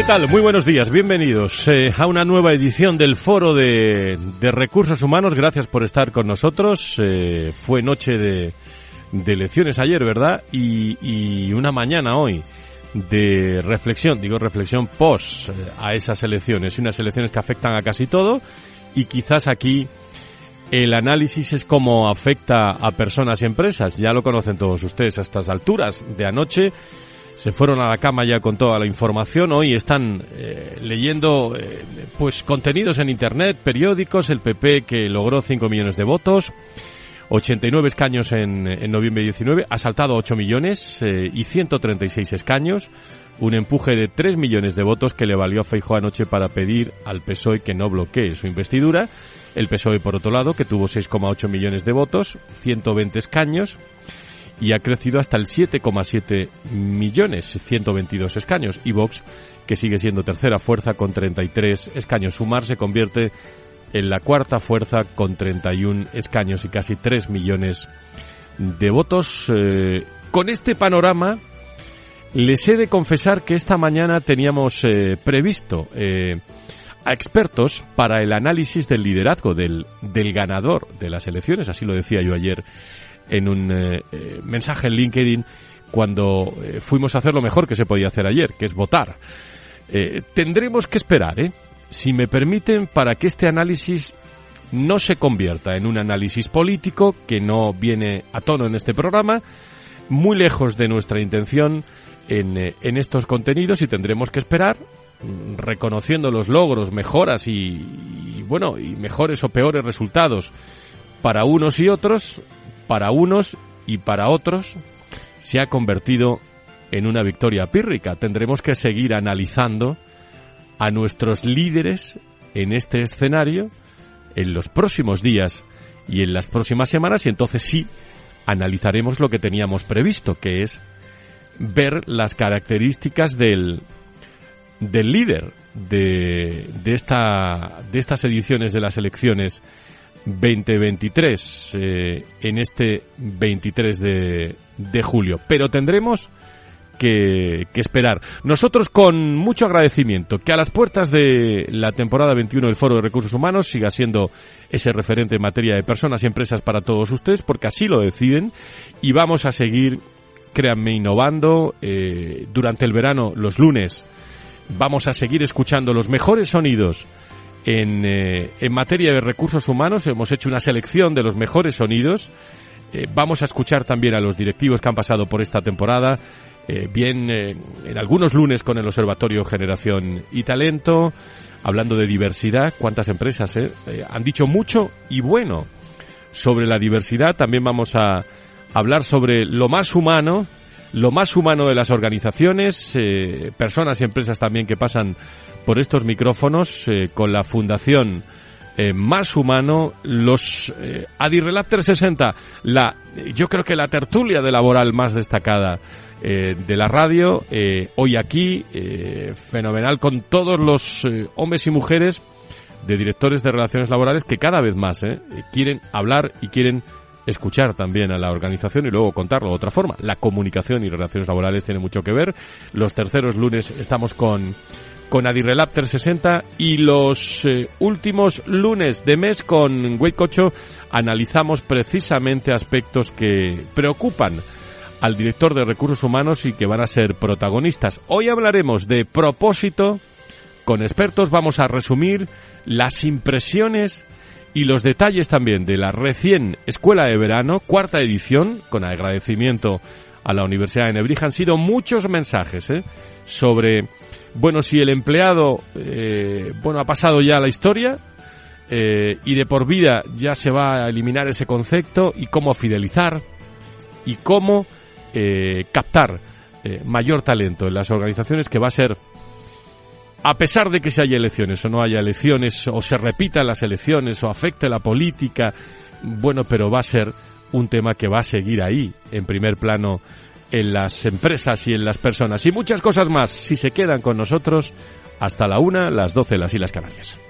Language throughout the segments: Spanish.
¿Qué tal? Muy buenos días, bienvenidos eh, a una nueva edición del Foro de, Recursos Humanos. Gracias por estar con nosotros. Eh, fue noche de, elecciones ayer, ¿verdad? Y, una mañana hoy de reflexión, digo reflexión post eh, a esas elecciones. Unas elecciones que afectan a casi todo y quizás aquí el análisis es cómo afecta a personas y empresas. Ya lo conocen todos ustedes a estas alturas de anoche se fueron a la cama ya con toda la información. Hoy están eh, leyendo eh, pues contenidos en internet, periódicos, el PP que logró 5 millones de votos, 89 escaños en, en noviembre 19, ha saltado 8 millones eh, y 136 escaños, un empuje de 3 millones de votos que le valió a Feijóo anoche para pedir al PSOE que no bloquee su investidura. El PSOE, por otro lado, que tuvo 6,8 millones de votos, 120 escaños, y ha crecido hasta el 7,7 millones, 122 escaños. Y Vox, que sigue siendo tercera fuerza con 33 escaños. Sumar se convierte en la cuarta fuerza con 31 escaños y casi 3 millones de votos. Eh, con este panorama, les he de confesar que esta mañana teníamos eh, previsto eh, a expertos para el análisis del liderazgo del, del ganador de las elecciones, así lo decía yo ayer en un eh, eh, mensaje en LinkedIn cuando eh, fuimos a hacer lo mejor que se podía hacer ayer, que es votar. tendremos que esperar, si me permiten, para que este análisis no se convierta en un análisis político que no viene a tono en este programa, muy lejos de nuestra intención en, en estos contenidos y tendremos que esperar mm, reconociendo los logros, mejoras y, y, bueno, y mejores o peores resultados para unos y otros, para unos y para otros se ha convertido en una victoria pírrica. Tendremos que seguir analizando a nuestros líderes en este escenario en los próximos días y en las próximas semanas y entonces sí analizaremos lo que teníamos previsto, que es ver las características del, del líder de, de, esta, de estas ediciones de las elecciones 2023 eh, en este 23 de, de julio. Pero tendremos que, esperar. Nosotros con mucho agradecimiento que a las puertas de la temporada 21 del Foro de Recursos Humanos siga siendo ese referente en materia de personas y empresas para todos ustedes, porque así lo deciden y vamos a seguir, créanme, innovando. Eh, durante el verano, los lunes, vamos a seguir escuchando los mejores sonidos en, eh, en materia de recursos humanos hemos hecho una selección de los mejores sonidos. Eh, vamos a escuchar también a los directivos que han pasado por esta temporada, eh, bien en algunos lunes con el Observatorio Generación y Talento, hablando de diversidad. ¿Cuántas empresas han dicho mucho y bueno sobre la diversidad? También vamos a hablar sobre lo más humano, lo más humano de las organizaciones, personas y empresas también que pasan por estos micrófonos eh, con la Fundación eh, Más Humano, los eh, Adirrelab 360, la, yo creo que la tertulia de laboral más destacada eh, de la radio, hoy aquí, fenomenal, con todos los hombres y mujeres de directores de relaciones laborales que cada vez más quieren hablar y quieren escuchar también a la organización y luego contarlo de otra forma. La comunicación y relaciones laborales tiene mucho que ver. Los terceros lunes estamos con con Adirrelab 360 y los eh, últimos lunes de mes con Cocho analizamos precisamente aspectos que preocupan al director de recursos humanos y que van a ser protagonistas. Hoy hablaremos de propósito. Con expertos vamos a resumir las impresiones y los detalles también de la recién Escuela de Verano, cuarta edición, con agradecimiento a la Universidad de Nebrija. Han sido muchos mensajes ¿eh? sobre, bueno, si el empleado, eh, bueno, ha pasado ya la historia eh, y de por vida ya se va a eliminar ese concepto y cómo fidelizar y cómo captar mayor talento en las organizaciones que va a ser a pesar de que se haya elecciones o no haya elecciones, o se repitan las elecciones, o afecte la política, bueno, pero va a ser un tema que va a seguir ahí, en primer plano, en las empresas y en las personas. Y muchas cosas más, si se quedan con nosotros, hasta la una, las doce, las Islas Canarias.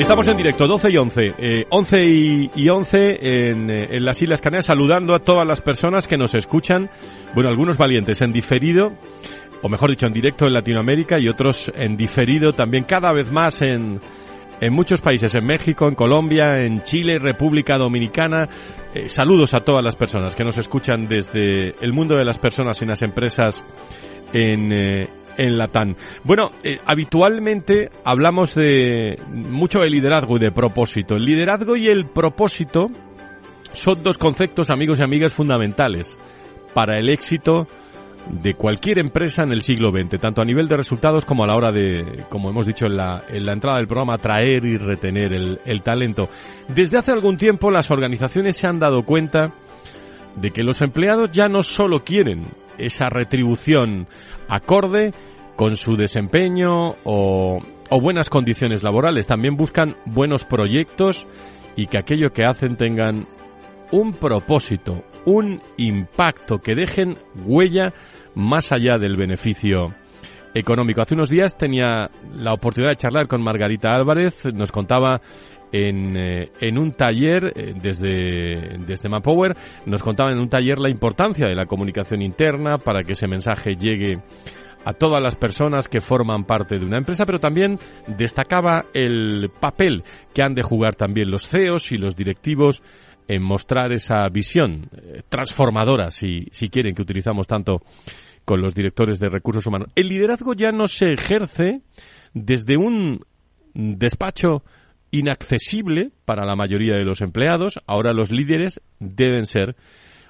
Estamos en directo, 12 y 11. 11 eh, y, 11 en, eh, en, las Islas Canarias, saludando a todas las personas que nos escuchan. Bueno, algunos valientes en diferido, o mejor dicho, en directo en Latinoamérica y otros en diferido también cada vez más en, en muchos países, en México, en Colombia, en Chile, República Dominicana. Eh, saludos a todas las personas que nos escuchan desde el mundo de las personas y las empresas en, en Latán. Bueno, eh, habitualmente hablamos de mucho de liderazgo y de propósito. El liderazgo y el propósito son dos conceptos, amigos y amigas, fundamentales para el éxito de cualquier empresa en el siglo XX, tanto a nivel de resultados como a la hora de, como hemos dicho en la, en la entrada del programa, atraer y retener el, el talento. Desde hace algún tiempo las organizaciones se han dado cuenta de que los empleados ya no solo quieren esa retribución acorde con su desempeño o, buenas condiciones laborales. También buscan buenos proyectos y que aquello que hacen tengan un propósito, un impacto, que dejen huella más allá del beneficio económico. Hace unos días tenía la oportunidad de charlar con Margarita Álvarez, nos contaba en, eh, en un taller eh, desde, desde nos contaba en un taller la importancia de la comunicación interna para que ese mensaje llegue a todas las personas que forman parte de una empresa, pero también destacaba el papel que han de jugar también los CEOs y los directivos en mostrar esa visión eh, transformadora, si, si quieren, que utilizamos tanto con los directores de recursos humanos. El liderazgo ya no se ejerce desde un despacho inaccesible para la mayoría de los empleados. Ahora los líderes deben ser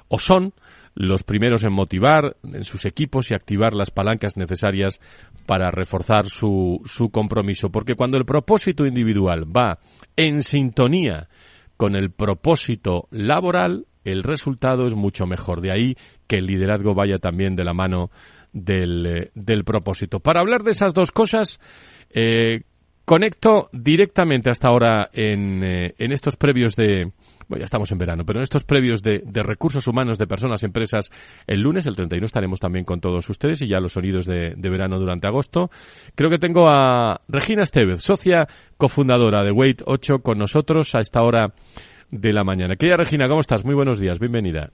o son los primeros en motivar en sus equipos y activar las palancas necesarias para reforzar su, su compromiso. Porque cuando el propósito individual va en sintonía con el propósito laboral, el resultado es mucho mejor. De ahí que el liderazgo vaya también de la mano del, eh, del propósito. Para hablar de esas dos cosas, eh, conecto directamente hasta ahora en, eh, en estos previos de, bueno, ya estamos en verano, pero en estos previos de, recursos humanos de personas, empresas, el lunes, el 31, estaremos también con todos ustedes y ya los sonidos de, verano durante agosto. Creo que tengo a Regina Estevez, socia cofundadora de Wait 8, con nosotros a esta hora de la mañana. Querida Regina, ¿cómo estás? Muy buenos días, bienvenida.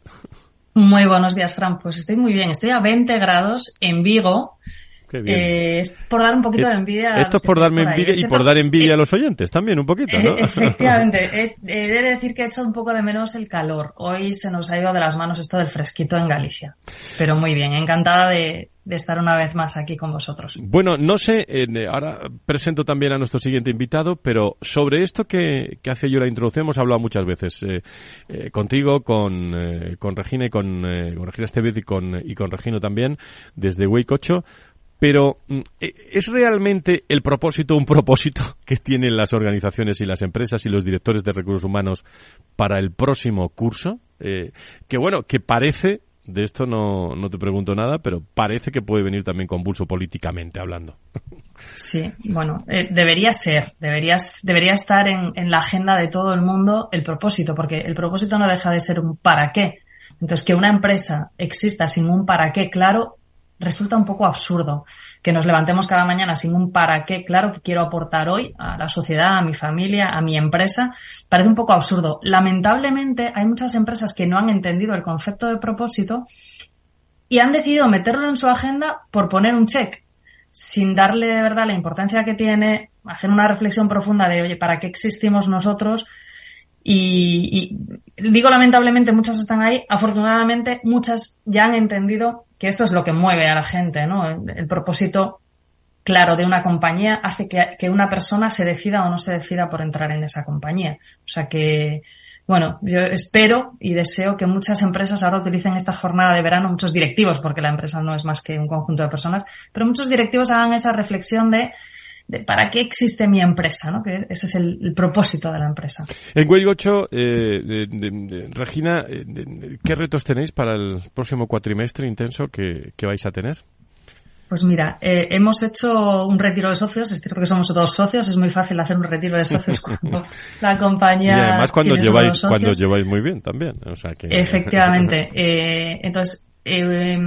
Muy buenos días, Fran. Pues estoy muy bien. Estoy a 20 grados en Vigo eh, es por dar un poquito de envidia. Esto es por darme envidia y por dar envidia a los oyentes también, un poquito, ¿no? Efectivamente. He, de decir que he echado un poco de menos el calor. Hoy se nos ha ido de las manos esto del fresquito en Galicia. Pero muy bien, encantada de, estar una vez más aquí con vosotros. Bueno, no sé, eh, ahora presento también a nuestro siguiente invitado, pero sobre esto que, hace yo la introducción hemos hablado muchas veces eh, contigo, con, con Regina y con, con Regina Estevez y con, y con Regino también, desde Wake 8 pero, mm, e, ¿es realmente el propósito un propósito que tienen las organizaciones y las empresas y los directores de recursos humanos para el próximo curso? Eh, que bueno, que parece, de esto no, no te pregunto nada, pero parece que puede venir también convulso políticamente hablando. Sí, bueno, eh, debería ser, debería, debería estar en, en la agenda de todo el mundo el propósito, porque el propósito no deja de ser un para qué. Entonces, que una empresa exista sin un para qué claro resulta un poco absurdo que nos levantemos cada mañana sin un para qué, claro, que quiero aportar hoy a la sociedad, a mi familia, a mi empresa. Parece un poco absurdo. Lamentablemente hay muchas empresas que no han entendido el concepto de propósito y han decidido meterlo en su agenda por poner un check, sin darle de verdad la importancia que tiene, hacer una reflexión profunda de, oye, ¿para qué existimos nosotros? Y, digo lamentablemente muchas están ahí, afortunadamente muchas ya han entendido que esto es lo que mueve a la gente, ¿no? El, propósito claro de una compañía hace que, que, una persona se decida o no se decida por entrar en esa compañía. O sea que, bueno, yo espero y deseo que muchas empresas ahora utilicen esta jornada de verano, muchos directivos, porque la empresa no es más que un conjunto de personas, pero muchos directivos hagan esa reflexión de de para qué existe mi empresa, ¿no? Que ese es el, propósito de la empresa. En Huelgocho, eh, Regina, eh, ¿qué retos tenéis para el próximo cuatrimestre intenso que, vais a tener? Pues mira, eh, hemos hecho un retiro de socios, es cierto que somos todos socios, es muy fácil hacer un retiro de socios cuando la compañía. Y además cuando lleváis, cuando lleváis muy bien también. O sea que... Efectivamente. eh, entonces, eh,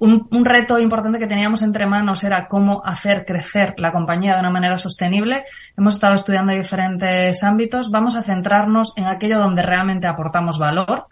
un, un, reto importante que teníamos entre manos era cómo hacer crecer la compañía de una manera sostenible. Hemos estado estudiando diferentes ámbitos. Vamos a centrarnos en aquello donde realmente aportamos valor,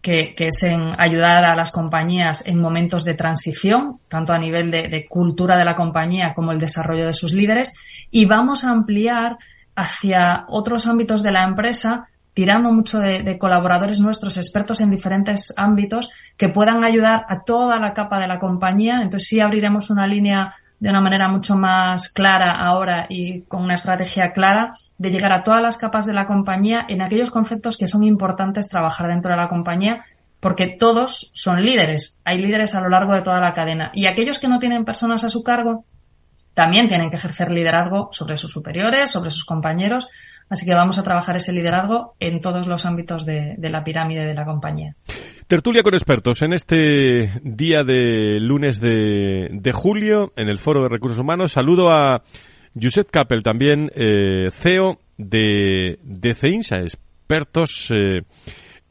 que, que es en ayudar a las compañías en momentos de transición, tanto a nivel de, de cultura de la compañía como el desarrollo de sus líderes. Y vamos a ampliar hacia otros ámbitos de la empresa tirando mucho de, colaboradores nuestros, expertos en diferentes ámbitos, que puedan ayudar a toda la capa de la compañía. Entonces sí abriremos una línea de una manera mucho más clara ahora y con una estrategia clara de llegar a todas las capas de la compañía en aquellos conceptos que son importantes trabajar dentro de la compañía porque todos son líderes. Hay líderes a lo largo de toda la cadena y aquellos que no tienen personas a su cargo también tienen que ejercer liderazgo sobre sus superiores, sobre sus compañeros. Así que vamos a trabajar ese liderazgo en todos los ámbitos de, la pirámide de la compañía. Tertulia con expertos en este día de lunes de, julio en el Foro de Recursos Humanos. Saludo a Josep Capel, también eh, CEO de, de CEINSA, expertos eh,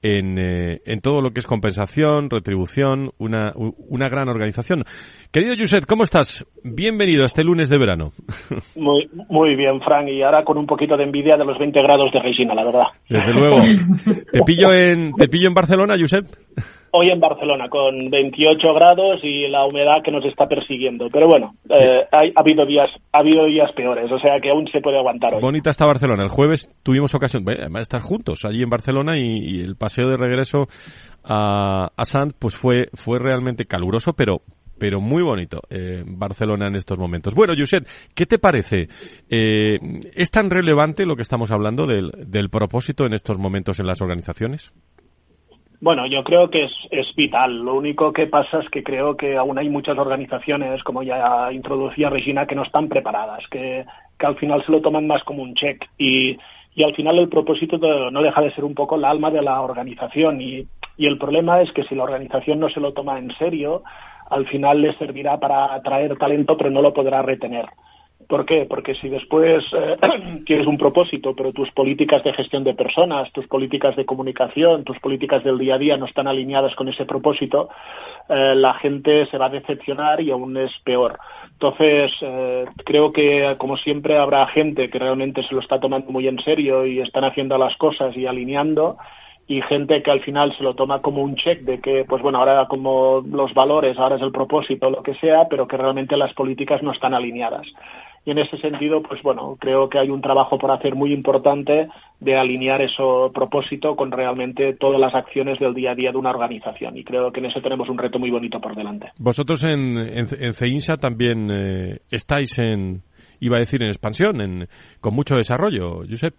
en, eh, en, todo lo que es compensación, retribución, una, una gran organización. Querido Josep, ¿cómo estás? Bienvenido a este lunes de verano. Muy, muy bien, Frank, y ahora con un poquito de envidia de los 20 grados de Regina, la verdad. Desde luego. ¿Te pillo en, te pillo en Barcelona, Josep? Hoy en Barcelona con 28 grados y la humedad que nos está persiguiendo. Pero bueno, eh, ha, habido días ha habido días peores, o sea que aún se puede aguantar hoy. Bonita está Barcelona. El jueves tuvimos ocasión de estar juntos allí en Barcelona y, el paseo de regreso a, a Sant pues fue fue realmente caluroso, pero pero muy bonito eh, Barcelona en estos momentos. Bueno, Josep, ¿qué te parece? Eh, ¿Es tan relevante lo que estamos hablando del, del propósito en estos momentos en las organizaciones? Bueno, yo creo que es, vital. Lo único que pasa es que creo que aún hay muchas organizaciones, como ya introducía Regina, que no están preparadas, que, al final se lo toman más como un check. Y, al final el propósito no deja de ser un poco el alma de la organización. Y, el problema es que si la organización no se lo toma en serio, al final le servirá para atraer talento, pero no lo podrá retener. ¿Por qué? Porque si después eh, tienes un propósito, pero tus políticas de gestión de personas, tus políticas de comunicación, tus políticas del día a día no están alineadas con ese propósito, eh, la gente se va a decepcionar y aún es peor. Entonces, eh, creo que, como siempre, habrá gente que realmente se lo está tomando muy en serio y están haciendo las cosas y alineando y gente que al final se lo toma como un check de que, pues bueno, ahora como los valores, ahora es el propósito, lo que sea, pero que realmente las políticas no están alineadas. Y en ese sentido, pues bueno, creo que hay un trabajo por hacer muy importante de alinear ese propósito con realmente todas las acciones del día a día de una organización. Y creo que en eso tenemos un reto muy bonito por delante. Vosotros en, en, CEINSA también eh, estáis en, iba a decir, en expansión, en, con mucho desarrollo, Josep.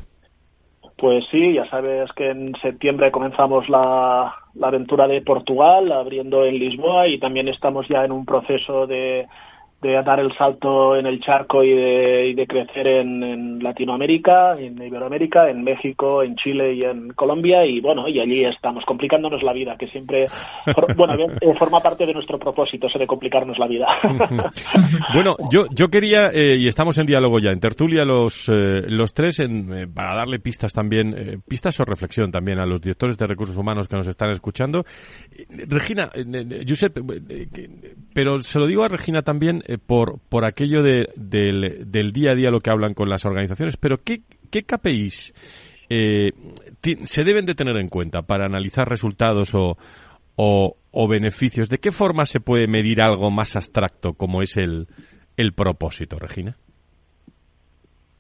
Pues sí, ya sabes que en septiembre comenzamos la, la, aventura de Portugal, abriendo en Lisboa y también estamos ya en un proceso de, de dar el salto en el charco y de, y de crecer en, en, Latinoamérica, en Iberoamérica, en México, en Chile y en Colombia y bueno, y allí estamos complicándonos la vida, que siempre, bueno, eh, forma parte de nuestro propósito, ese de complicarnos la vida. bueno, yo, yo quería, eh, y estamos en diálogo ya, en tertulia los, eh, los tres, en, eh, para darle pistas también, eh, pistas o reflexión también a los directores de recursos humanos que nos están escuchando. Regina, Josep, pero se lo digo a Regina también por, por aquello de, del, del, día a día lo que hablan con las organizaciones, pero ¿qué, qué KPIs eh, se deben de tener en cuenta para analizar resultados o, o, beneficios? ¿De qué forma se puede medir algo más abstracto como es el, el propósito, Regina?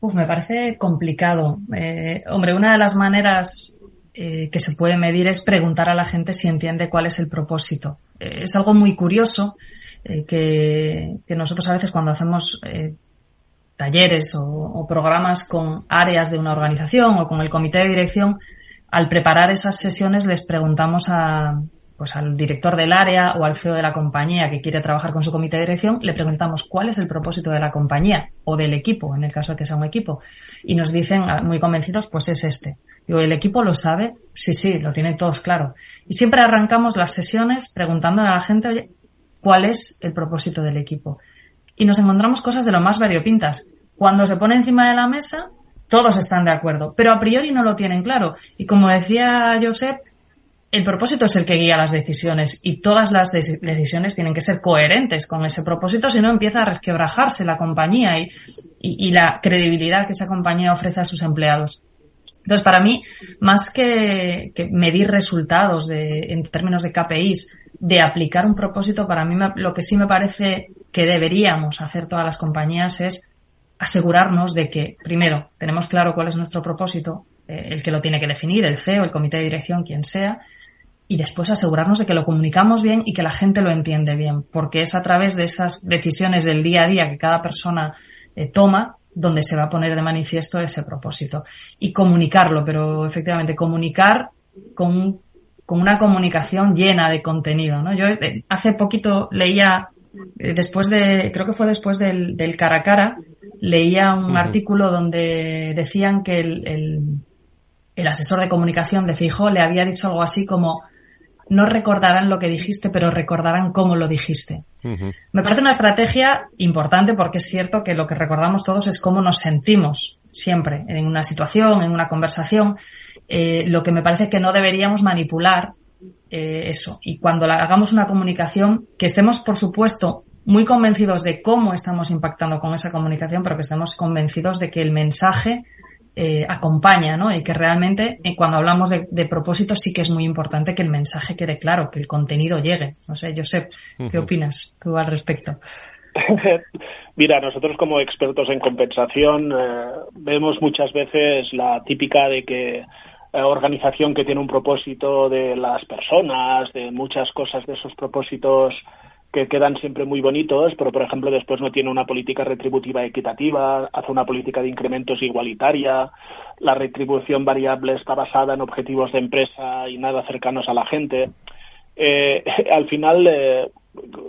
Uf, me parece complicado. Eh, hombre, una de las maneras eh, que se puede medir es preguntar a la gente si entiende cuál es el propósito. Eh, es algo muy curioso eh, que, que, nosotros a veces cuando hacemos eh, talleres o, o, programas con áreas de una organización o con el comité de dirección, al preparar esas sesiones les preguntamos a, pues al director del área o al CEO de la compañía que quiere trabajar con su comité de dirección, le preguntamos cuál es el propósito de la compañía o del equipo, en el caso de que sea un equipo. Y nos dicen, ah, muy convencidos, pues es este. Digo, ¿el equipo lo sabe? Sí, sí, lo tienen todos claro. Y siempre arrancamos las sesiones preguntándole a la gente, oye, ¿cuál es el propósito del equipo? Y nos encontramos cosas de lo más variopintas. Cuando se pone encima de la mesa, todos están de acuerdo, pero a priori no lo tienen claro. Y como decía Josep, el propósito es el que guía las decisiones y todas las de decisiones tienen que ser coherentes con ese propósito, si no empieza a resquebrajarse la compañía y, la credibilidad que esa compañía ofrece a sus empleados. Entonces, para mí, más que, medir resultados en términos de KPIs, de aplicar un propósito, para mí lo que sí me parece que deberíamos hacer todas las compañías es asegurarnos de que, primero, tenemos claro cuál es nuestro propósito, eh, el que lo tiene que definir, el CEO, el comité de dirección, quien sea, y después asegurarnos de que lo comunicamos bien y que la gente lo entiende bien, porque es a través de esas decisiones del día a día que cada persona eh, toma donde se va a poner de manifiesto ese propósito. Y comunicarlo, pero efectivamente comunicar con, con una comunicación llena de contenido. ¿no? Yo eh, hace poquito leía, eh, después de, creo que fue después del, del cara a cara, leía un uh -huh. artículo donde decían que el, el, el asesor de comunicación de Fijó le había dicho algo así como no recordarán lo que dijiste, pero recordarán cómo lo dijiste. Uh -huh. Me parece una estrategia importante porque es cierto que lo que recordamos todos es cómo nos sentimos siempre en una situación, en una conversación. Eh, lo que me parece que no deberíamos manipular eh, eso. Y cuando la, hagamos una comunicación, que estemos, por supuesto, muy convencidos de cómo estamos impactando con esa comunicación, pero que estemos convencidos de que el mensaje eh, acompaña, ¿no? Y que realmente eh, cuando hablamos de, de propósito sí que es muy importante que el mensaje quede claro, que el contenido llegue. No sé, Josep, ¿qué uh -huh. opinas tú al respecto? Mira, nosotros como expertos en compensación eh, vemos muchas veces la típica de que eh, organización que tiene un propósito de las personas, de muchas cosas de esos propósitos que quedan siempre muy bonitos, pero por ejemplo después no tiene una política retributiva equitativa, hace una política de incrementos igualitaria, la retribución variable está basada en objetivos de empresa y nada cercanos a la gente. Eh, al final, eh,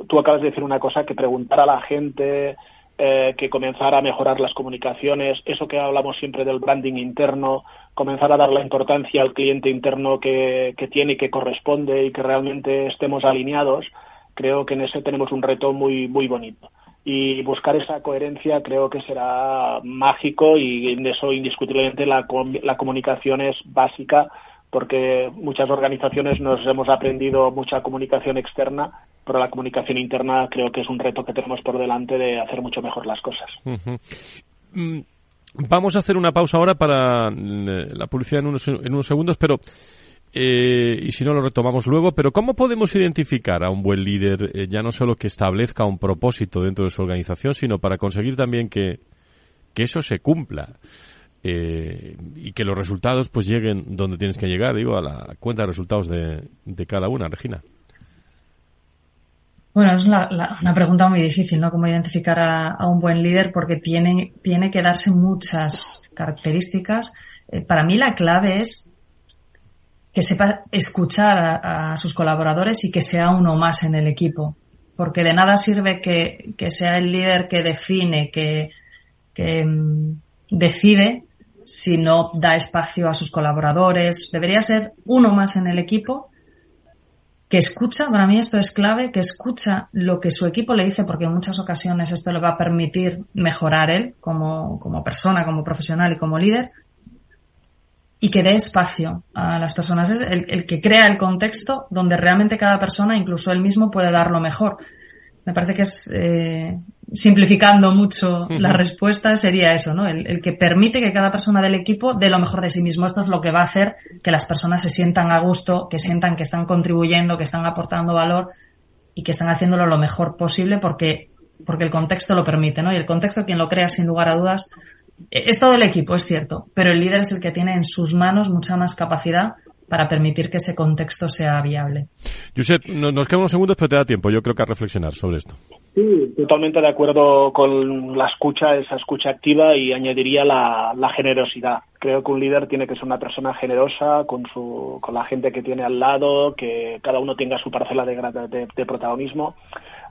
tú acabas de decir una cosa, que preguntar a la gente, que comenzar a mejorar las comunicaciones, eso que hablamos siempre del branding interno, comenzar a dar la importancia al cliente interno que, que tiene y que corresponde y que realmente estemos alineados creo que en ese tenemos un reto muy, muy bonito. Y buscar esa coherencia creo que será mágico y en eso indiscutiblemente la, la comunicación es básica porque muchas organizaciones nos hemos aprendido mucha comunicación externa, pero la comunicación interna creo que es un reto que tenemos por delante de hacer mucho mejor las cosas. Vamos a hacer una pausa ahora para la publicidad en unos, en unos segundos, pero eh, y si no lo retomamos luego, pero ¿cómo podemos identificar a un buen líder, eh, ya no solo que establezca un propósito dentro de su organización, sino para conseguir también que, que eso se cumpla? Eh, y que los resultados pues lleguen donde tienes que llegar, digo, a la cuenta de resultados de, de cada una, Regina. Bueno, es una, la, una, pregunta muy difícil, ¿no? Cómo identificar a, un buen líder porque tiene, tiene que darse muchas características. Eh, para mí la clave es que sepa escuchar a, sus colaboradores y que sea uno más en el equipo. porque de nada sirve que, sea el líder que define, que, que mm, decide, si no da espacio a sus colaboradores. Debería ser uno más en el equipo que escucha, para mí esto es clave, que escucha lo que su equipo le dice, porque en muchas ocasiones esto le va a permitir mejorar él como, como persona, como profesional y como líder, y que dé espacio a las personas. Es el, el, que crea el contexto donde realmente cada persona, incluso él mismo, puede dar lo mejor. Me parece que es, eh, simplificando mucho la respuesta, sería eso, ¿no? El, el, que permite que cada persona del equipo dé lo mejor de sí mismo. Esto es lo que va a hacer que las personas se sientan a gusto, que sientan que están contribuyendo, que están aportando valor y que están haciéndolo lo mejor posible porque, porque el contexto lo permite, ¿no? Y el contexto, quien lo crea, sin lugar a dudas, es todo el equipo, es cierto, pero el líder es el que tiene en sus manos mucha más capacidad para permitir que ese contexto sea viable. Josep, nos quedan unos segundos, pero te da tiempo, yo creo que a reflexionar sobre esto. Sí, totalmente de acuerdo con la escucha, esa escucha activa y añadiría la, generosidad. Creo que un líder tiene que ser una persona generosa con, su, con la gente que tiene al lado, que cada uno tenga su parcela de, de protagonismo.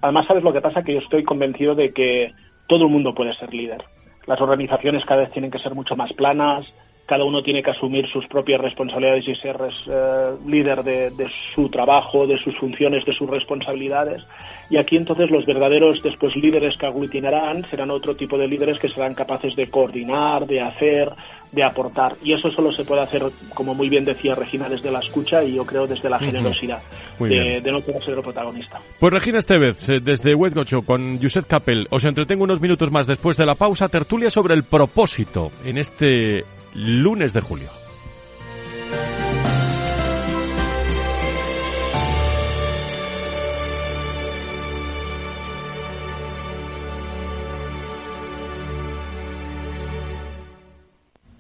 Además, ¿sabes lo que pasa? Que yo estoy convencido de que todo el mundo puede ser líder. Las organizaciones cada vez tienen que ser mucho más planas, cada uno tiene que asumir sus propias responsabilidades y ser eh, líder de, su trabajo, de sus funciones, de sus responsabilidades. Y aquí entonces los verdaderos después líderes que aglutinarán serán otro tipo de líderes que serán capaces de coordinar, de hacer, de aportar. Y eso solo se puede hacer, como muy bien decía Regina, desde la escucha y yo creo desde la generosidad de, no querer ser el protagonista. Pues Regina Estevez, eh, desde Wetgocho con Josep Capel, os entretengo unos minutos más después de la pausa, tertulia sobre el propósito en este lunes de julio.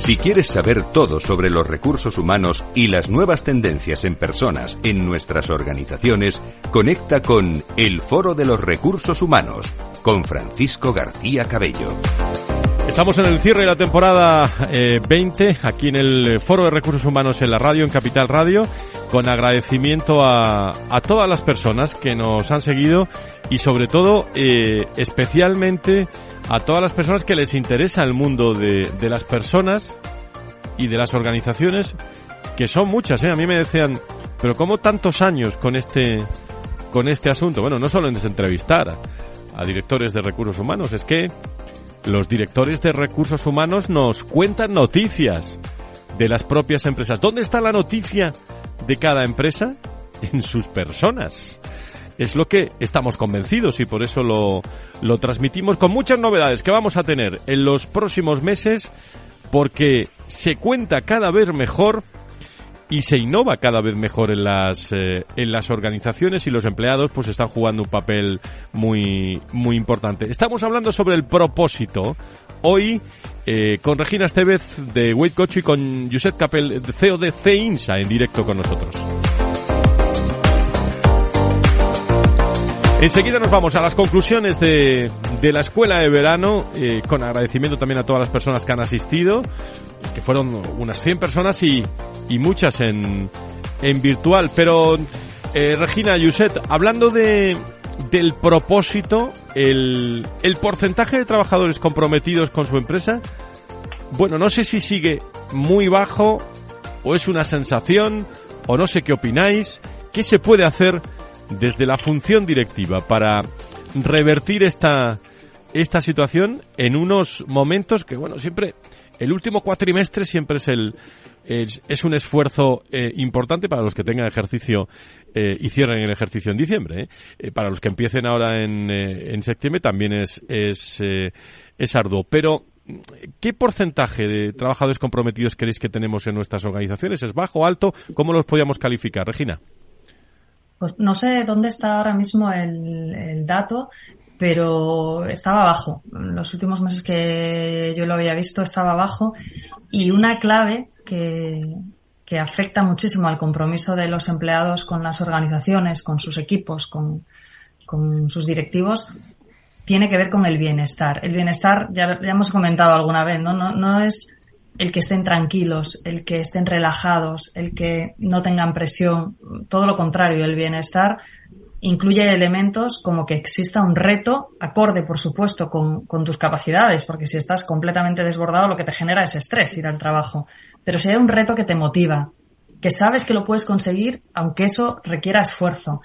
Si quieres saber todo sobre los recursos humanos y las nuevas tendencias en personas en nuestras organizaciones, conecta con El Foro de los Recursos Humanos con Francisco García Cabello. Estamos en el cierre de la temporada 20, eh, aquí en el Foro de Recursos Humanos en la radio, en Capital Radio, con agradecimiento a, todas las personas que nos han seguido y sobre todo, eh, especialmente a todas las personas que les interesa el mundo de, las personas y de las organizaciones, que son muchas, ¿eh? A mí me decían, pero ¿cómo tantos años con este, con este asunto? Bueno, no solo en entrevistar a directores de recursos humanos, es que los directores de recursos humanos nos cuentan noticias de las propias empresas. ¿Dónde está la noticia de cada empresa? En sus personas es lo que estamos convencidos y por eso lo, lo transmitimos con muchas novedades que vamos a tener en los próximos meses porque se cuenta cada vez mejor y se innova cada vez mejor en las eh, en las organizaciones y los empleados pues están jugando un papel muy muy importante. Estamos hablando sobre el propósito hoy eh, con Regina Estevez de Weight Coach y con Josep Capel, CEO de CEINSA en directo con nosotros. Enseguida nos vamos a las conclusiones de, de la escuela de verano, eh, con agradecimiento también a todas las personas que han asistido, que fueron unas 100 personas y, y muchas en, en virtual. Pero, eh, Regina Yuset, hablando de, del propósito, el, el porcentaje de trabajadores comprometidos con su empresa, bueno, no sé si sigue muy bajo o es una sensación o no sé qué opináis. ¿Qué se puede hacer? Desde la función directiva para revertir esta, esta situación en unos momentos que, bueno, siempre, el último cuatrimestre siempre es el, es, un esfuerzo eh, importante para los que tengan ejercicio eh, y cierren el ejercicio en diciembre. ¿eh? para los que empiecen ahora en, en septiembre también es, es, es arduo. Pero, ¿qué porcentaje de trabajadores comprometidos queréis que tenemos en nuestras organizaciones? ¿Es bajo, alto? ¿Cómo los podríamos calificar, Regina? Pues no sé dónde está ahora mismo el, dato, pero estaba bajo. Los últimos meses que yo lo había visto estaba bajo y una clave que, que afecta muchísimo al compromiso de los empleados con las organizaciones, con sus equipos, con, con sus directivos, tiene que ver con el bienestar. El bienestar, ya, ya hemos comentado alguna vez, ¿no? No, no es el que estén tranquilos, el que estén relajados, el que no tengan presión, todo lo contrario, el bienestar incluye elementos como que exista un reto acorde, por supuesto, con, tus capacidades, porque si estás completamente desbordado lo que te genera es estrés ir al trabajo, pero si hay un reto que te motiva, que sabes que lo puedes conseguir, aunque eso requiera esfuerzo,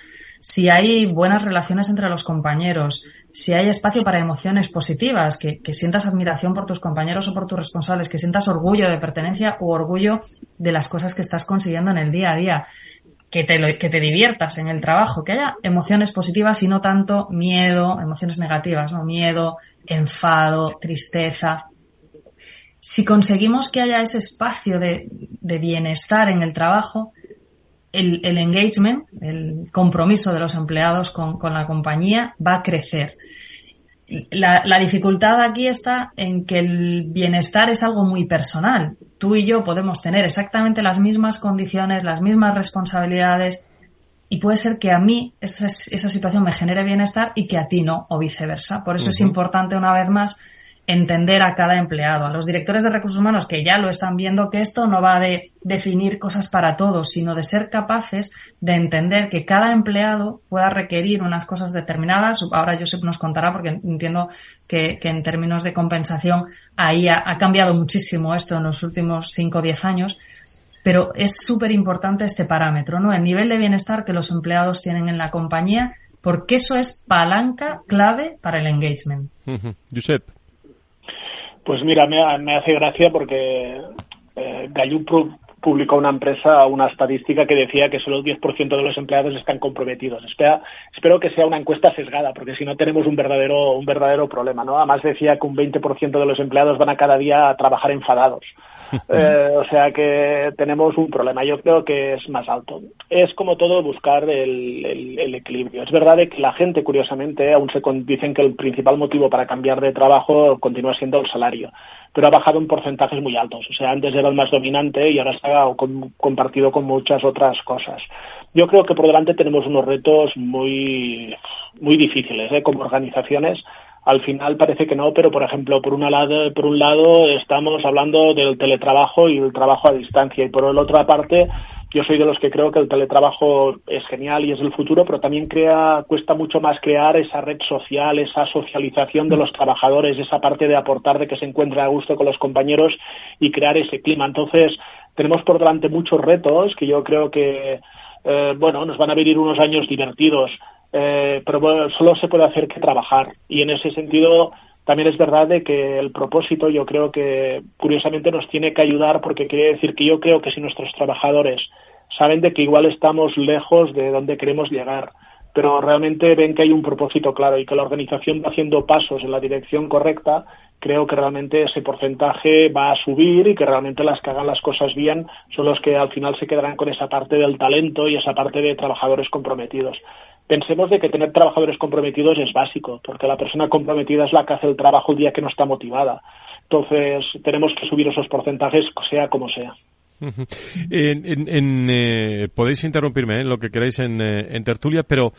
si hay buenas relaciones entre los compañeros, si hay espacio para emociones positivas, que, sientas admiración por tus compañeros o por tus responsables, que sientas orgullo de pertenencia o orgullo de las cosas que estás consiguiendo en el día a día, que te, que te diviertas en el trabajo, que haya emociones positivas y no tanto miedo, emociones negativas, ¿no? Miedo, enfado, tristeza. Si conseguimos que haya ese espacio de, de bienestar en el trabajo, el, engagement, el compromiso de los empleados con, la compañía va a crecer. La, la, dificultad aquí está en que el bienestar es algo muy personal. Tú y yo podemos tener exactamente las mismas condiciones, las mismas responsabilidades, y puede ser que a mí esa, esa situación me genere bienestar y que a ti no, o viceversa. Por eso es importante, una vez más, entender a cada empleado, a los directores de recursos humanos que ya lo están viendo que esto no va de definir cosas para todos, sino de ser capaces de entender que cada empleado pueda requerir unas cosas determinadas. Ahora Josep nos contará porque entiendo que, en términos de compensación ahí ha, cambiado muchísimo esto en los últimos 5 o 10 años. Pero es súper importante este parámetro, ¿no? El nivel de bienestar que los empleados tienen en la compañía, porque eso es palanca clave para el engagement. Josep. Pues mira, me, hace gracia porque eh, publicó una empresa una estadística que decía que solo el 10% de los empleados están comprometidos. Espera, espero que sea una encuesta sesgada, porque si no tenemos un verdadero, un verdadero problema. ¿no? Además decía que un 20% de los empleados van a cada día a trabajar enfadados. Eh, o sea que tenemos un problema. Yo creo que es más alto. Es como todo buscar el, equilibrio. Es verdad que la gente, curiosamente, aún se dicen que el principal motivo para cambiar de trabajo continúa siendo el salario pero ha bajado en porcentajes muy altos. O sea, antes era el más dominante y ahora está compartido con muchas otras cosas. Yo creo que por delante tenemos unos retos muy, muy difíciles ¿eh? como organizaciones. Al final parece que no, pero por ejemplo, por, una lado, por un lado estamos hablando del teletrabajo y el trabajo a distancia y por la otra parte yo soy de los que creo que el teletrabajo es genial y es el futuro, pero también crea, cuesta mucho más crear esa red social, esa socialización de los trabajadores, esa parte de aportar, de que se encuentre a gusto con los compañeros y crear ese clima. Entonces, tenemos por delante muchos retos que yo creo que, eh, bueno, nos van a venir unos años divertidos, eh, pero solo se puede hacer que trabajar. Y en ese sentido, también es verdad de que el propósito yo creo que curiosamente nos tiene que ayudar porque quiere decir que yo creo que si nuestros trabajadores saben de que igual estamos lejos de donde queremos llegar, pero realmente ven que hay un propósito claro y que la organización va haciendo pasos en la dirección correcta, creo que realmente ese porcentaje va a subir y que realmente las que hagan las cosas bien son los que al final se quedarán con esa parte del talento y esa parte de trabajadores comprometidos pensemos de que tener trabajadores comprometidos es básico, porque la persona comprometida es la que hace el trabajo el día que no está motivada. Entonces, tenemos que subir esos porcentajes, sea como sea. En, eh, podéis interrumpirme en ¿eh? lo que queráis en, eh, tertulia, pero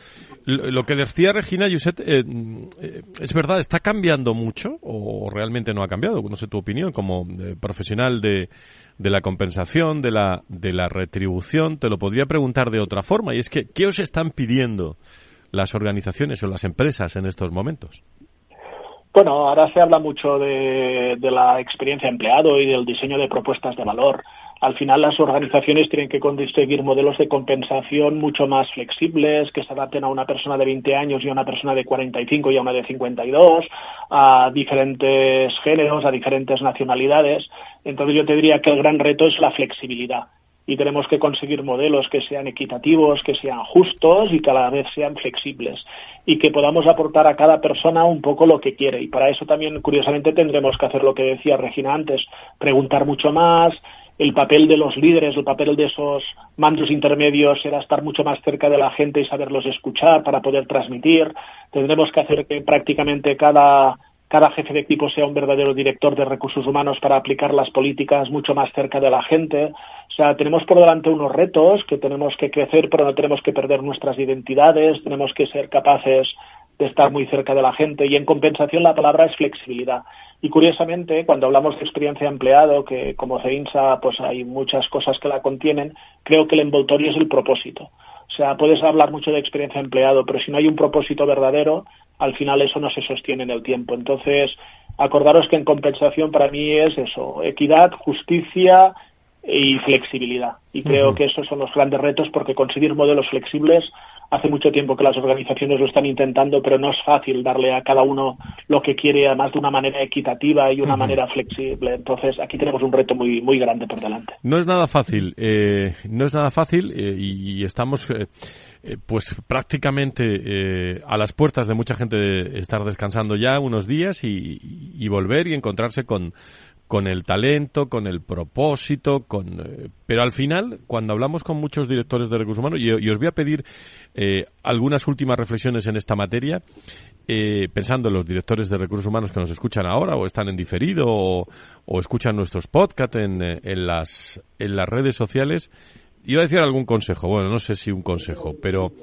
lo, que decía Regina Yuset, es verdad, ¿está cambiando mucho o realmente no ha cambiado? No sé tu opinión como profesional de, de la compensación, de la, de la retribución, te lo podría preguntar de otra forma, y es que, ¿qué os están pidiendo las organizaciones o las empresas en estos momentos? Bueno, ahora se habla mucho de, de la experiencia empleado y del diseño de propuestas de valor al final las organizaciones tienen que conseguir modelos de compensación mucho más flexibles, que se adapten a una persona de 20 años y a una persona de 45 y a una de 52, a diferentes géneros, a diferentes nacionalidades. Entonces yo te diría que el gran reto es la flexibilidad y tenemos que conseguir modelos que sean equitativos, que sean justos y que a la vez sean flexibles y que podamos aportar a cada persona un poco lo que quiere. Y para eso también, curiosamente, tendremos que hacer lo que decía Regina antes, preguntar mucho más, el papel de los líderes, el papel de esos mandos intermedios era estar mucho más cerca de la gente y saberlos escuchar para poder transmitir. Tendremos que hacer que prácticamente cada, cada jefe de equipo sea un verdadero director de recursos humanos para aplicar las políticas mucho más cerca de la gente. O sea, tenemos por delante unos retos que tenemos que crecer, pero no tenemos que perder nuestras identidades, tenemos que ser capaces de estar muy cerca de la gente y en compensación la palabra es flexibilidad. Y curiosamente, cuando hablamos de experiencia de empleado, que como CEINSA pues hay muchas cosas que la contienen, creo que el envoltorio es el propósito. O sea, puedes hablar mucho de experiencia de empleado, pero si no hay un propósito verdadero, al final eso no se sostiene en el tiempo. Entonces, acordaros que en compensación para mí es eso, equidad, justicia y flexibilidad. Y creo que esos son los grandes retos porque conseguir modelos flexibles hace mucho tiempo que las organizaciones lo están intentando, pero no es fácil darle a cada uno lo que quiere, además de una manera equitativa y una manera flexible. Entonces, aquí tenemos un reto muy, muy grande por delante. No es nada fácil, eh, no es nada fácil eh, y, estamos eh, pues prácticamente a las puertas de mucha gente estar descansando ya unos días y volver y encontrarse con con el talento, con el propósito, con eh, pero al final cuando hablamos con muchos directores de recursos humanos y, os voy a pedir eh, algunas últimas reflexiones en esta materia eh, pensando en los directores de recursos humanos que nos escuchan ahora o están en diferido o, escuchan nuestros podcasts en, en las en las redes sociales iba a decir algún consejo bueno no sé si un consejo pero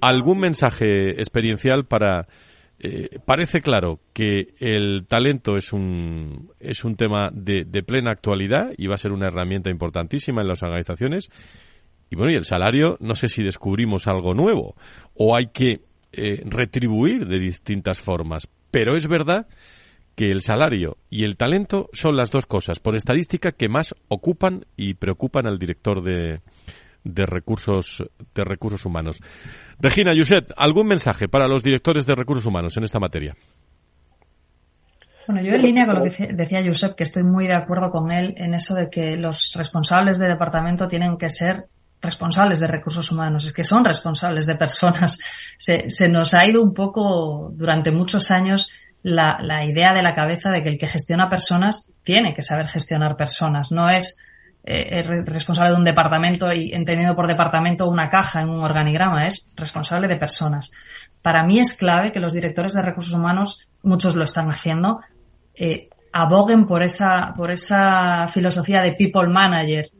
algún mensaje experiencial para eh, parece claro que el talento es un, es un tema de, plena actualidad y va a ser una herramienta importantísima en las organizaciones. Y bueno, y el salario, no sé si descubrimos algo nuevo o hay que eh, retribuir de distintas formas. Pero es verdad que el salario y el talento son las dos cosas, por estadística, que más ocupan y preocupan al director de, de recursos de recursos humanos. Regina Yuset, ¿algún mensaje para los directores de recursos humanos en esta materia? Bueno, yo en línea con lo que decía Josep, que estoy muy de acuerdo con él en eso de que los responsables de departamento tienen que ser responsables de recursos humanos, es que son responsables de personas. Se, se nos ha ido un poco durante muchos años la, la, idea de la cabeza de que el que gestiona personas tiene que saber gestionar personas, no es eh, responsable de un departamento y entendiendo por departamento una caja en un organigrama, es responsable de personas. Para mí es clave que los directores de recursos humanos, muchos lo están haciendo, eh, aboguen por esa, por esa filosofía de people manager.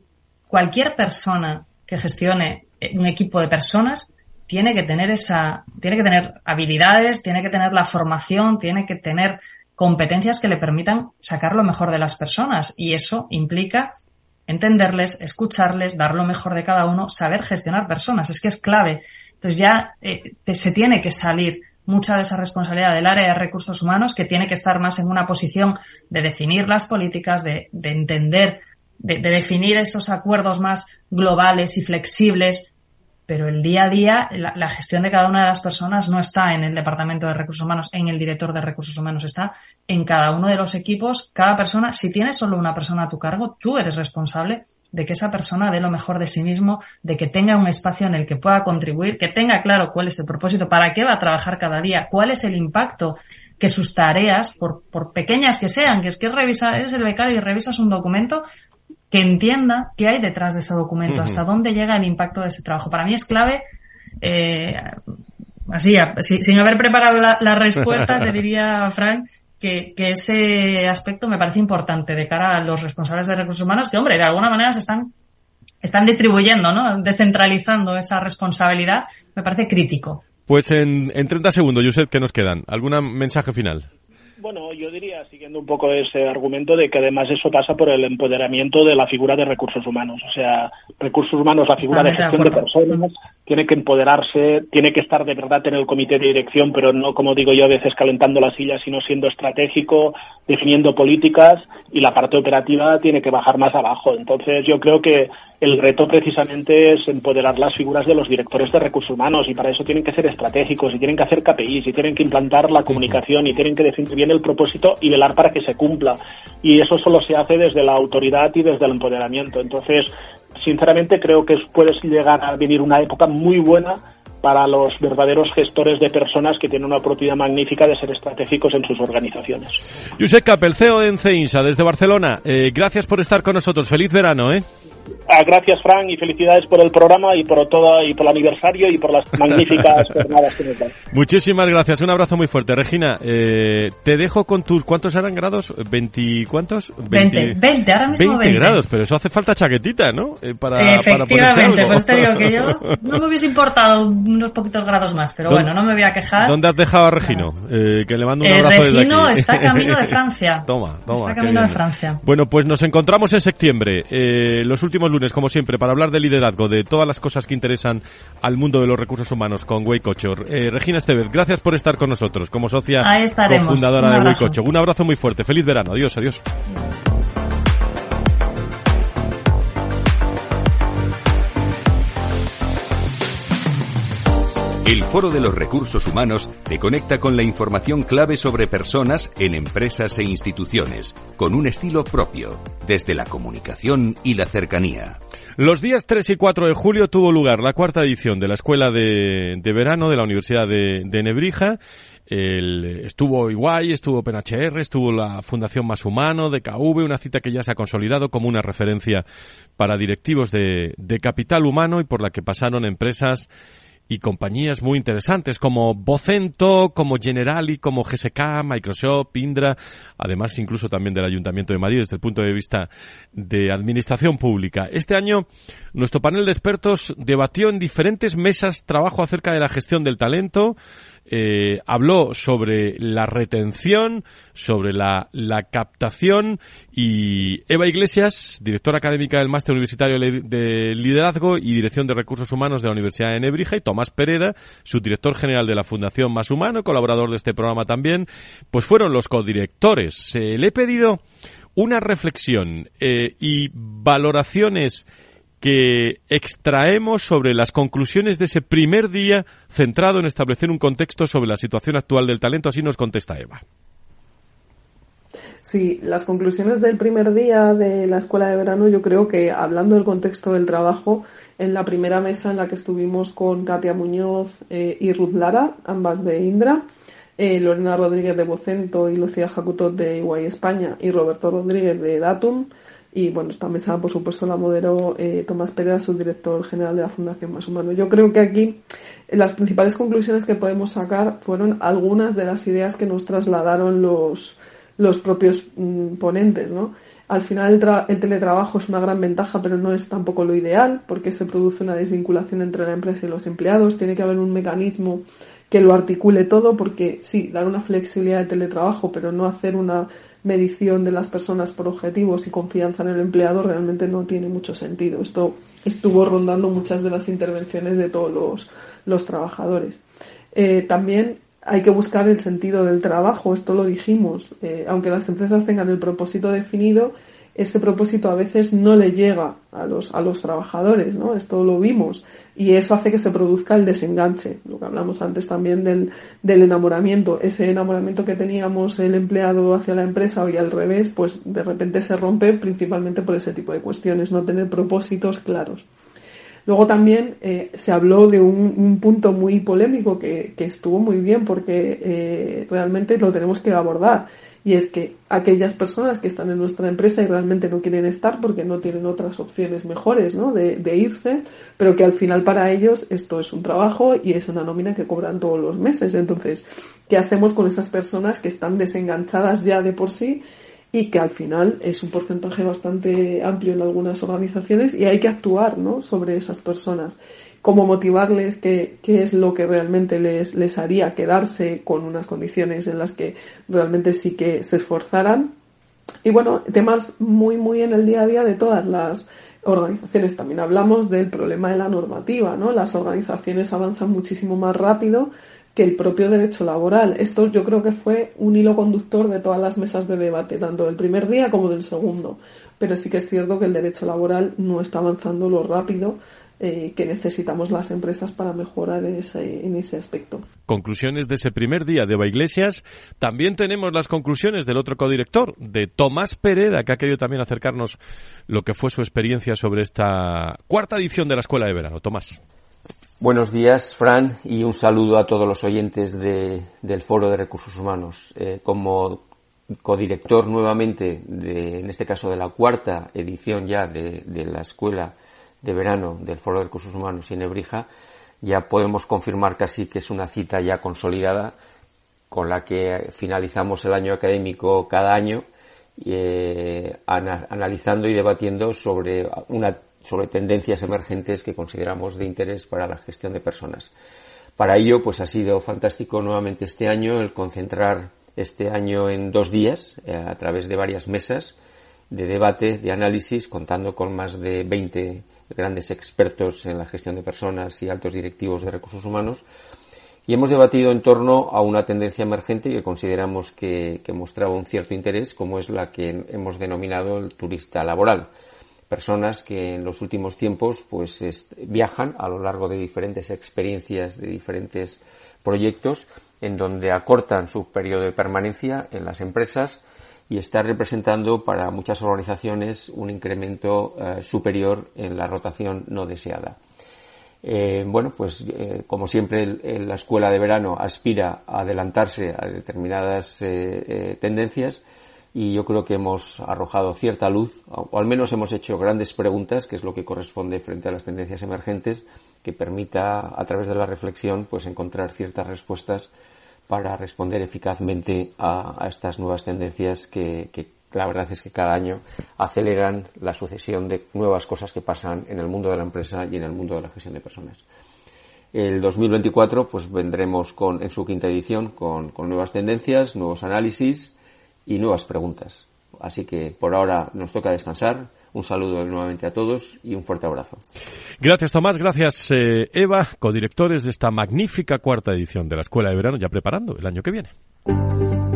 Cualquier persona que gestione un equipo de personas tiene que tener esa, tiene que tener habilidades, tiene que tener la formación, tiene que tener competencias que le permitan sacar lo mejor de las personas. Y eso implica entenderles, escucharles, dar lo mejor de cada uno, saber gestionar personas. Es que es clave. Entonces ya eh, se tiene que salir mucha de esa responsabilidad del área de recursos humanos, que tiene que estar más en una posición de definir las políticas, de, de entender, de, de, definir esos acuerdos más globales y flexibles pero el día a día, la, gestión de cada una de las personas no está en el departamento de recursos humanos, en el director de recursos humanos, está en cada uno de los equipos, cada persona, si tienes solo una persona a tu cargo, tú eres responsable de que esa persona dé lo mejor de sí mismo, de que tenga un espacio en el que pueda contribuir, que tenga claro cuál es el propósito, para qué va a trabajar cada día, cuál es el impacto que sus tareas, por, por pequeñas que sean, que es que es revisar, eres el becario y revisas un documento, que entienda qué hay detrás de ese documento, uh -huh. hasta dónde llega el impacto de ese trabajo. Para mí es clave, eh, así, sin haber preparado la, la respuesta, te diría, Frank, que, que, ese aspecto me parece importante de cara a los responsables de recursos humanos, que, hombre, de alguna manera se están, están distribuyendo, ¿no? Descentralizando esa responsabilidad, me parece crítico. Pues en, en 30 segundos, Josep, ¿qué nos quedan? ¿Algún mensaje final? Bueno, yo diría, siguiendo un poco ese argumento, de que además eso pasa por el empoderamiento de la figura de recursos humanos. O sea, recursos humanos, la figura de gestión de, de personas, tiene que empoderarse, tiene que estar de verdad en el comité de dirección, pero no, como digo yo, a veces calentando la silla, sino siendo estratégico, definiendo políticas y la parte operativa tiene que bajar más abajo. Entonces, yo creo que el reto precisamente es empoderar las figuras de los directores de recursos humanos y para eso tienen que ser estratégicos y tienen que hacer KPIs y tienen que implantar la comunicación y tienen que definir bien el propósito y velar para que se cumpla. Y eso solo se hace desde la autoridad y desde el empoderamiento. Entonces, sinceramente creo que puede llegar a venir una época muy buena para los verdaderos gestores de personas que tienen una oportunidad magnífica de ser estratégicos en sus organizaciones. Josep Capel, CEO de Enceinsa, desde Barcelona. Eh, gracias por estar con nosotros. Feliz verano, ¿eh? Ah, gracias, Frank, y felicidades por el programa y por todo y por el aniversario y por las magníficas jornadas que nos dan. Muchísimas gracias, un abrazo muy fuerte. Regina, eh, te dejo con tus, ¿cuántos eran grados? ¿20 cuántos? 20, 20, ahora mismo 20. 20 grados, pero eso hace falta chaquetita, ¿no? Eh, para, Efectivamente, para pues te digo que yo no me hubiese importado unos poquitos grados más, pero bueno, no me voy a quejar. ¿Dónde has dejado a Regino? Eh, que le mando un abrazo Regino desde aquí. está camino de Francia. toma, toma. Está camino de Francia. Bueno, pues nos encontramos en septiembre, eh, los últimos lunes, como siempre, para hablar de liderazgo, de todas las cosas que interesan al mundo de los recursos humanos con Weicochor. Eh, Regina Estevez, gracias por estar con nosotros como socia cofundadora de Weicochor. Un abrazo muy fuerte. Feliz verano. Adiós, adiós. El Foro de los Recursos Humanos te conecta con la información clave sobre personas en empresas e instituciones, con un estilo propio, desde la comunicación y la cercanía. Los días 3 y 4 de julio tuvo lugar la cuarta edición de la Escuela de, Verano de la Universidad de, Nebrija. El, estuvo Iguay, estuvo PNHR, estuvo la Fundación Más Humano de KV, una cita que ya se ha consolidado como una referencia para directivos de capital humano y por la que pasaron empresas y compañías muy interesantes como Vocento, como Generali, como GSK, Microsoft, Indra, además incluso también del Ayuntamiento de Madrid desde el punto de vista de administración pública. Este año nuestro panel de expertos debatió en diferentes mesas trabajo acerca de la gestión del talento, eh, habló sobre la retención, sobre la, la, captación y Eva Iglesias, directora académica del Máster Universitario de Liderazgo y Dirección de Recursos Humanos de la Universidad de Nebrija y Tomás Pereda, subdirector general de la Fundación Más Humano, colaborador de este programa también, pues fueron los codirectores. Eh, le he pedido una reflexión eh, y valoraciones que extraemos sobre las conclusiones de ese primer día centrado en establecer un contexto sobre la situación actual del talento. Así nos contesta Eva. Sí, las conclusiones del primer día de la escuela de verano, yo creo que hablando del contexto del trabajo, en la primera mesa en la que estuvimos con Katia Muñoz eh, y Ruth Lara, ambas de Indra, eh, Lorena Rodríguez de Bocento y Lucía Jacutot de Iguay España y Roberto Rodríguez de Datum. Y bueno, esta mesa, por supuesto, la moderó eh, Tomás Pérez, subdirector general de la Fundación Más Humano. Yo creo que aquí las principales conclusiones que podemos sacar fueron algunas de las ideas que nos trasladaron los, los propios mm, ponentes, ¿no? Al final el, el, teletrabajo es una gran ventaja, pero no es tampoco lo ideal, porque se produce una desvinculación entre la empresa y los empleados. Tiene que haber un mecanismo que lo articule todo, porque sí, dar una flexibilidad de teletrabajo, pero no hacer una medición de las personas por objetivos y confianza en el empleado realmente no tiene mucho sentido. Esto estuvo rondando muchas de las intervenciones de todos los, trabajadores. Eh, también hay que buscar el sentido del trabajo, esto lo dijimos. Eh, aunque las empresas tengan el propósito definido, ese propósito a veces no le llega a los, a los trabajadores, ¿no? Esto lo vimos. Y eso hace que se produzca el desenganche, lo que hablamos antes también del, del enamoramiento. Ese enamoramiento que teníamos el empleado hacia la empresa y al revés, pues de repente se rompe principalmente por ese tipo de cuestiones, no tener propósitos claros. Luego también eh, se habló de un, punto muy polémico que, estuvo muy bien porque eh, realmente lo tenemos que abordar y es que aquellas personas que están en nuestra empresa y realmente no quieren estar porque no tienen otras opciones mejores ¿no? de, de irse, pero que al final para ellos esto es un trabajo y es una nómina que cobran todos los meses. Entonces, ¿qué hacemos con esas personas que están desenganchadas ya de por sí y que al final es un porcentaje bastante amplio en algunas organizaciones y hay que actuar ¿no? sobre esas personas. Cómo motivarles, qué, qué es lo que realmente les, les haría quedarse con unas condiciones en las que realmente sí que se esforzaran. Y bueno, temas muy, muy en el día a día de todas las organizaciones. También hablamos del problema de la normativa, ¿no? Las organizaciones avanzan muchísimo más rápido que el propio derecho laboral. Esto yo creo que fue un hilo conductor de todas las mesas de debate, tanto del primer día como del segundo. Pero sí que es cierto que el derecho laboral no está avanzando lo rápido eh, que necesitamos las empresas para mejorar en ese, en ese aspecto. Conclusiones de ese primer día de Eva Iglesias. También tenemos las conclusiones del otro codirector, de Tomás Pereda, que ha querido también acercarnos lo que fue su experiencia sobre esta cuarta edición de la Escuela de Verano. Tomás. Buenos días, Fran, y un saludo a todos los oyentes del Foro de Recursos Humanos. Eh, como codirector nuevamente, de, en este caso de la cuarta edición ya de, la Escuela de Verano del Foro de Recursos Humanos y Nebrija, ya podemos confirmar casi que es una cita ya consolidada con la que finalizamos el año académico cada año, eh, analizando y debatiendo sobre una sobre tendencias emergentes que consideramos de interés para la gestión de personas. Para ello, pues ha sido fantástico nuevamente este año el concentrar este año en dos días eh, a través de varias mesas de debate, de análisis, contando con más de 20 grandes expertos en la gestión de personas y altos directivos de recursos humanos. Y hemos debatido en torno a una tendencia emergente que consideramos que mostraba un cierto interés, como es la que hemos denominado el turista laboral personas que en los últimos tiempos pues viajan a lo largo de diferentes experiencias, de diferentes proyectos, en donde acortan su periodo de permanencia en las empresas y está representando para muchas organizaciones un incremento eh, superior en la rotación no deseada. Eh, bueno, pues eh, como siempre la escuela de verano aspira a adelantarse a determinadas tendencias y yo creo que hemos arrojado cierta luz, o al menos hemos hecho grandes preguntas, que es lo que corresponde frente a las tendencias emergentes, que permita a través de la reflexión pues encontrar ciertas respuestas para responder eficazmente a, estas nuevas tendencias que, la verdad es que cada año aceleran la sucesión de nuevas cosas que pasan en el mundo de la empresa y en el mundo de la gestión de personas. El 2024 pues vendremos con, en su quinta edición con nuevas tendencias, nuevos análisis, y nuevas preguntas. Así que por ahora nos toca descansar. Un saludo nuevamente a todos y un fuerte abrazo. Gracias Tomás, gracias eh, Eva, codirectores de esta magnífica cuarta edición de la Escuela de Verano, ya preparando el año que viene.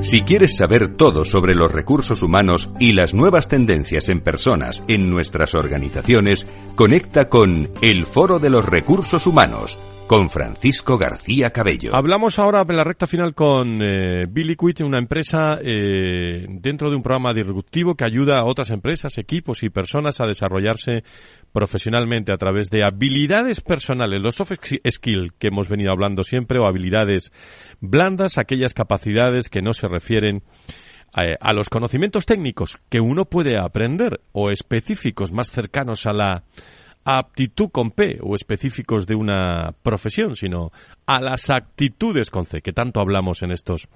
Si quieres saber todo sobre los recursos humanos y las nuevas tendencias en personas en nuestras organizaciones, conecta con El Foro de los Recursos Humanos con Francisco García Cabello. Hablamos ahora en la recta final con eh, Billy Quit, una empresa eh, dentro de un programa disruptivo que ayuda a otras empresas, equipos y personas a desarrollarse profesionalmente a través de habilidades personales, los soft skills que hemos venido hablando siempre o habilidades blandas, aquellas capacidades que no se refieren eh, a los conocimientos técnicos que uno puede aprender o específicos más cercanos a la aptitud con P o específicos de una profesión, sino a las actitudes con C, que tanto hablamos en estos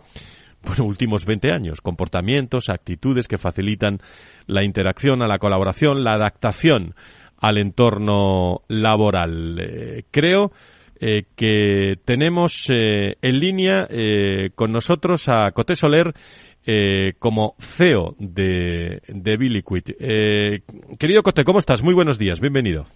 últimos 20 años. Comportamientos, actitudes que facilitan la interacción, a la colaboración, la adaptación al entorno laboral. Eh, creo eh, que tenemos eh, en línea con nosotros a Coté Soler, eh, como CEO de, de Billy eh, querido Cote, ¿cómo estás? Muy buenos días, bienvenido.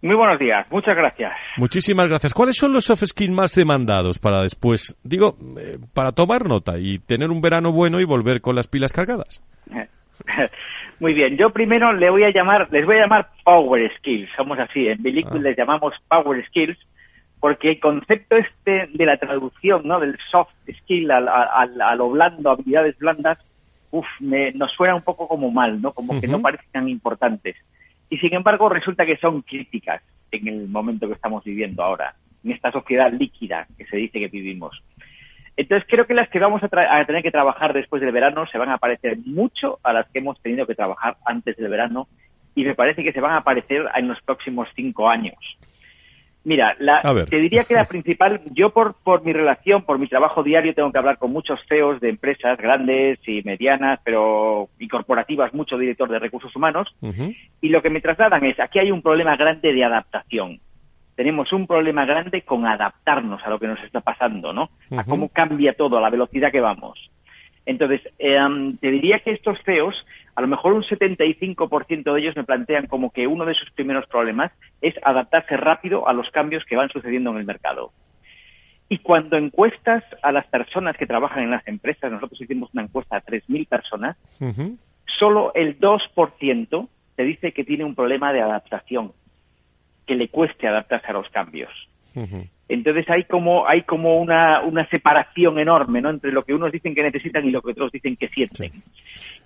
Muy buenos días, muchas gracias. Muchísimas gracias. ¿Cuáles son los soft skills más demandados para después, digo, eh, para tomar nota y tener un verano bueno y volver con las pilas cargadas? Muy bien, yo primero le voy a llamar, les voy a llamar Power Skills, somos así, en Billy ah. les llamamos Power Skills porque el concepto este de la traducción, ¿no? Del soft skill a, lo blando, habilidades blandas, uf, me, nos suena un poco como mal, ¿no? Como que no parecen tan importantes. Y sin embargo resulta que son críticas en el momento que estamos viviendo ahora, en esta sociedad líquida que se dice que vivimos. Entonces creo que las que vamos a, a, tener que trabajar después del verano se van a parecer mucho a las que hemos tenido que trabajar antes del verano y me parece que se van a aparecer en los próximos cinco años. Mira, la, te diría que la principal, yo por, por mi relación, por mi trabajo diario, tengo que hablar con muchos CEOs de empresas grandes y medianas, pero y corporativas, mucho director de recursos humanos, y lo que me trasladan es, aquí hay un problema grande de adaptación. Tenemos un problema grande con adaptarnos a lo que nos está pasando, ¿no? A cómo cambia todo, a la velocidad que vamos. Entonces, em, te diría que estos CEOs, a lo mejor un 75% de ellos me plantean como que uno de sus primeros problemas es adaptarse rápido a los cambios que van sucediendo en el mercado. Y cuando encuestas a las personas que trabajan en las empresas, nosotros hicimos una encuesta a 3.000 personas, solo el 2% te dice que tiene un problema de adaptación, que le cueste adaptarse a los cambios. Entonces hay como, hay como una, una separación enorme ¿no? entre lo que unos dicen que necesitan y lo que otros dicen que sienten.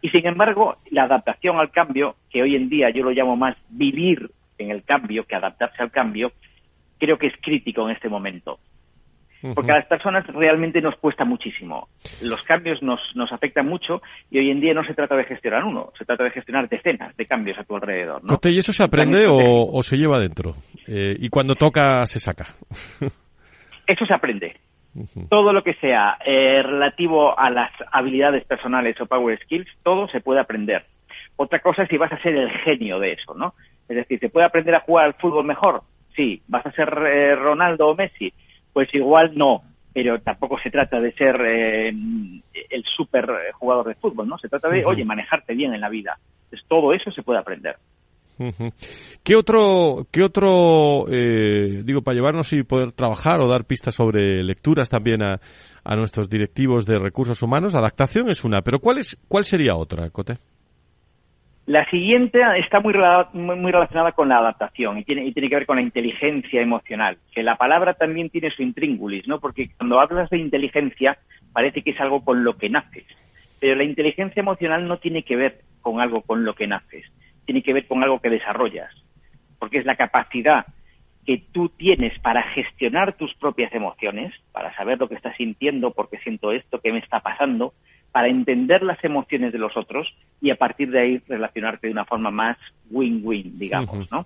Y sin embargo, la adaptación al cambio, que hoy en día yo lo llamo más vivir en el cambio que adaptarse al cambio, creo que es crítico en este momento. Porque a las personas realmente nos cuesta muchísimo. Los cambios nos, nos afectan mucho y hoy en día no se trata de gestionar uno, se trata de gestionar decenas de cambios a tu alrededor. ¿no? ¿Y eso se aprende o, se lleva dentro? Eh, y cuando toca, se saca. eso se aprende. Todo lo que sea eh, relativo a las habilidades personales o power skills, todo se puede aprender. Otra cosa es si vas a ser el genio de eso, ¿no? Es decir, ¿se puede aprender a jugar al fútbol mejor? Sí. ¿Vas a ser eh, Ronaldo o Messi? Pues igual no, pero tampoco se trata de ser eh, el super jugador de fútbol, ¿no? Se trata de, oye, manejarte bien en la vida. Entonces, todo eso se puede aprender. ¿Qué otro, qué otro eh, digo, para llevarnos y poder trabajar o dar pistas sobre lecturas también a, a, nuestros directivos de recursos humanos? Adaptación es una, pero ¿cuál, es, cuál sería otra, Cote? La siguiente está muy, muy relacionada con la adaptación y tiene, y tiene que ver con la inteligencia emocional, que la palabra también tiene su intríngulis, ¿no? Porque cuando hablas de inteligencia parece que es algo con lo que naces, pero la inteligencia emocional no tiene que ver con algo con lo que naces, tiene que ver con algo que desarrollas, porque es la capacidad que tú tienes para gestionar tus propias emociones, para saber lo que estás sintiendo, por qué siento esto, qué me está pasando, para entender las emociones de los otros y a partir de ahí relacionarte de una forma más win-win, digamos, ¿no?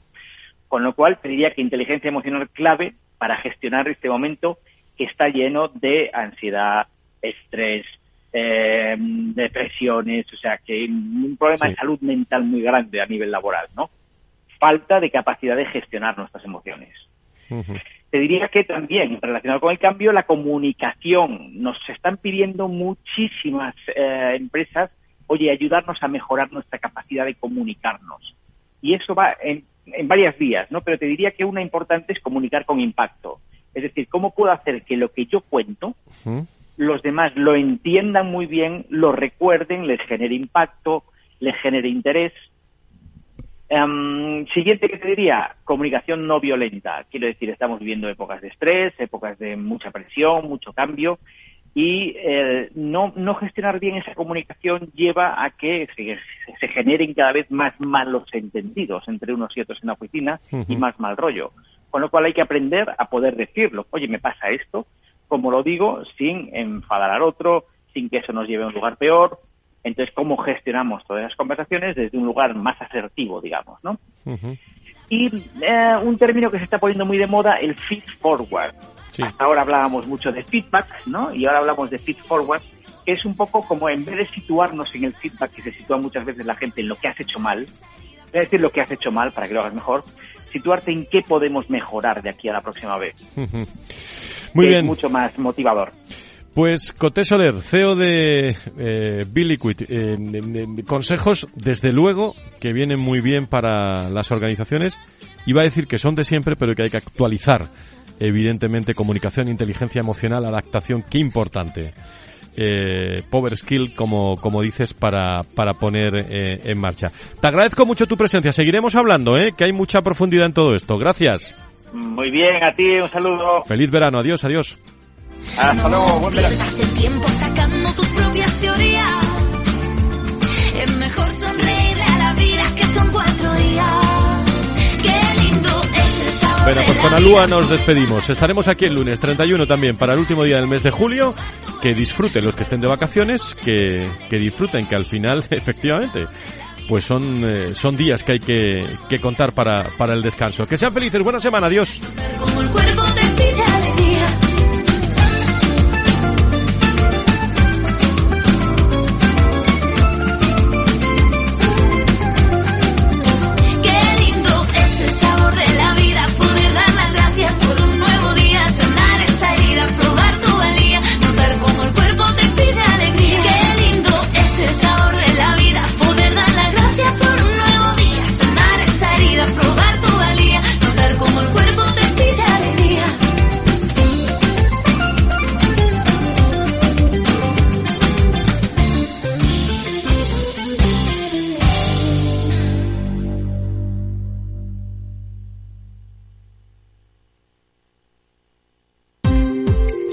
Con lo cual, te diría que inteligencia emocional clave para gestionar este momento que está lleno de ansiedad, estrés, eh, depresiones, o sea, que un problema de salud mental muy grande a nivel laboral, ¿no? Falta de capacidad de gestionar nuestras emociones. Te diría que también, relacionado con el cambio, la comunicación. Nos están pidiendo muchísimas eh, empresas, oye, ayudarnos a mejorar nuestra capacidad de comunicarnos. Y eso va en, varias vías, ¿no? Pero te diría que una importante es comunicar con impacto. Es decir, ¿cómo puedo hacer que lo que yo cuento, los demás lo entiendan muy bien, lo recuerden, les genere impacto, les genere interés? Em, siguiente que te diría, comunicación no violenta. Quiero decir, estamos viviendo épocas de estrés, épocas de mucha presión, mucho cambio, y eh, no, no gestionar bien esa comunicación lleva a que se, se, generen cada vez más malos entendidos entre unos y otros en la oficina y más mal rollo. Con lo cual hay que aprender a poder decirlo. Oye, me pasa esto, como lo digo, sin enfadar al otro, sin que eso nos lleve a un lugar peor. Entonces, ¿cómo gestionamos todas las conversaciones desde un lugar más asertivo, digamos, no? Y eh, un término que se está poniendo muy de moda, el feed forward. Hasta ahora hablábamos mucho de feedback, ¿no? Y ahora hablamos de feed forward, que es un poco como en vez de situarnos en el feedback que se sitúa muchas veces la gente en lo que has hecho mal, es decir lo que has hecho mal para que lo hagas mejor, situarte en qué podemos mejorar de aquí a la próxima vez. Muy bien. Es mucho más motivador. Pues Coté Soler, CEO de eh, Biliquid, eh, consejos desde luego que vienen muy bien para las organizaciones. Iba a decir que son de siempre, pero que hay que actualizar. Evidentemente, comunicación, inteligencia emocional, adaptación, qué importante. Eh, power skill, como, como dices, para, para poner eh, en marcha. Te agradezco mucho tu presencia. Seguiremos hablando, ¿eh? que hay mucha profundidad en todo esto. Gracias. Muy bien, a ti un saludo. Feliz verano. Adiós, adiós. Hasta luego, buen verano. el tiempo sacando tus propias teorías. Es mejor sonreírle a la vida que son cuatro días. Qué lindo es el sabor Bueno, pues con. Alúa nos despedimos. Estaremos aquí el lunes 31 también para el último día del mes de julio. Que disfruten los que estén de vacaciones, que, que disfruten, que al final, efectivamente, pues son, eh, son días que hay que, que contar para, para el descanso. Que sean felices, buena semana, adiós. Como el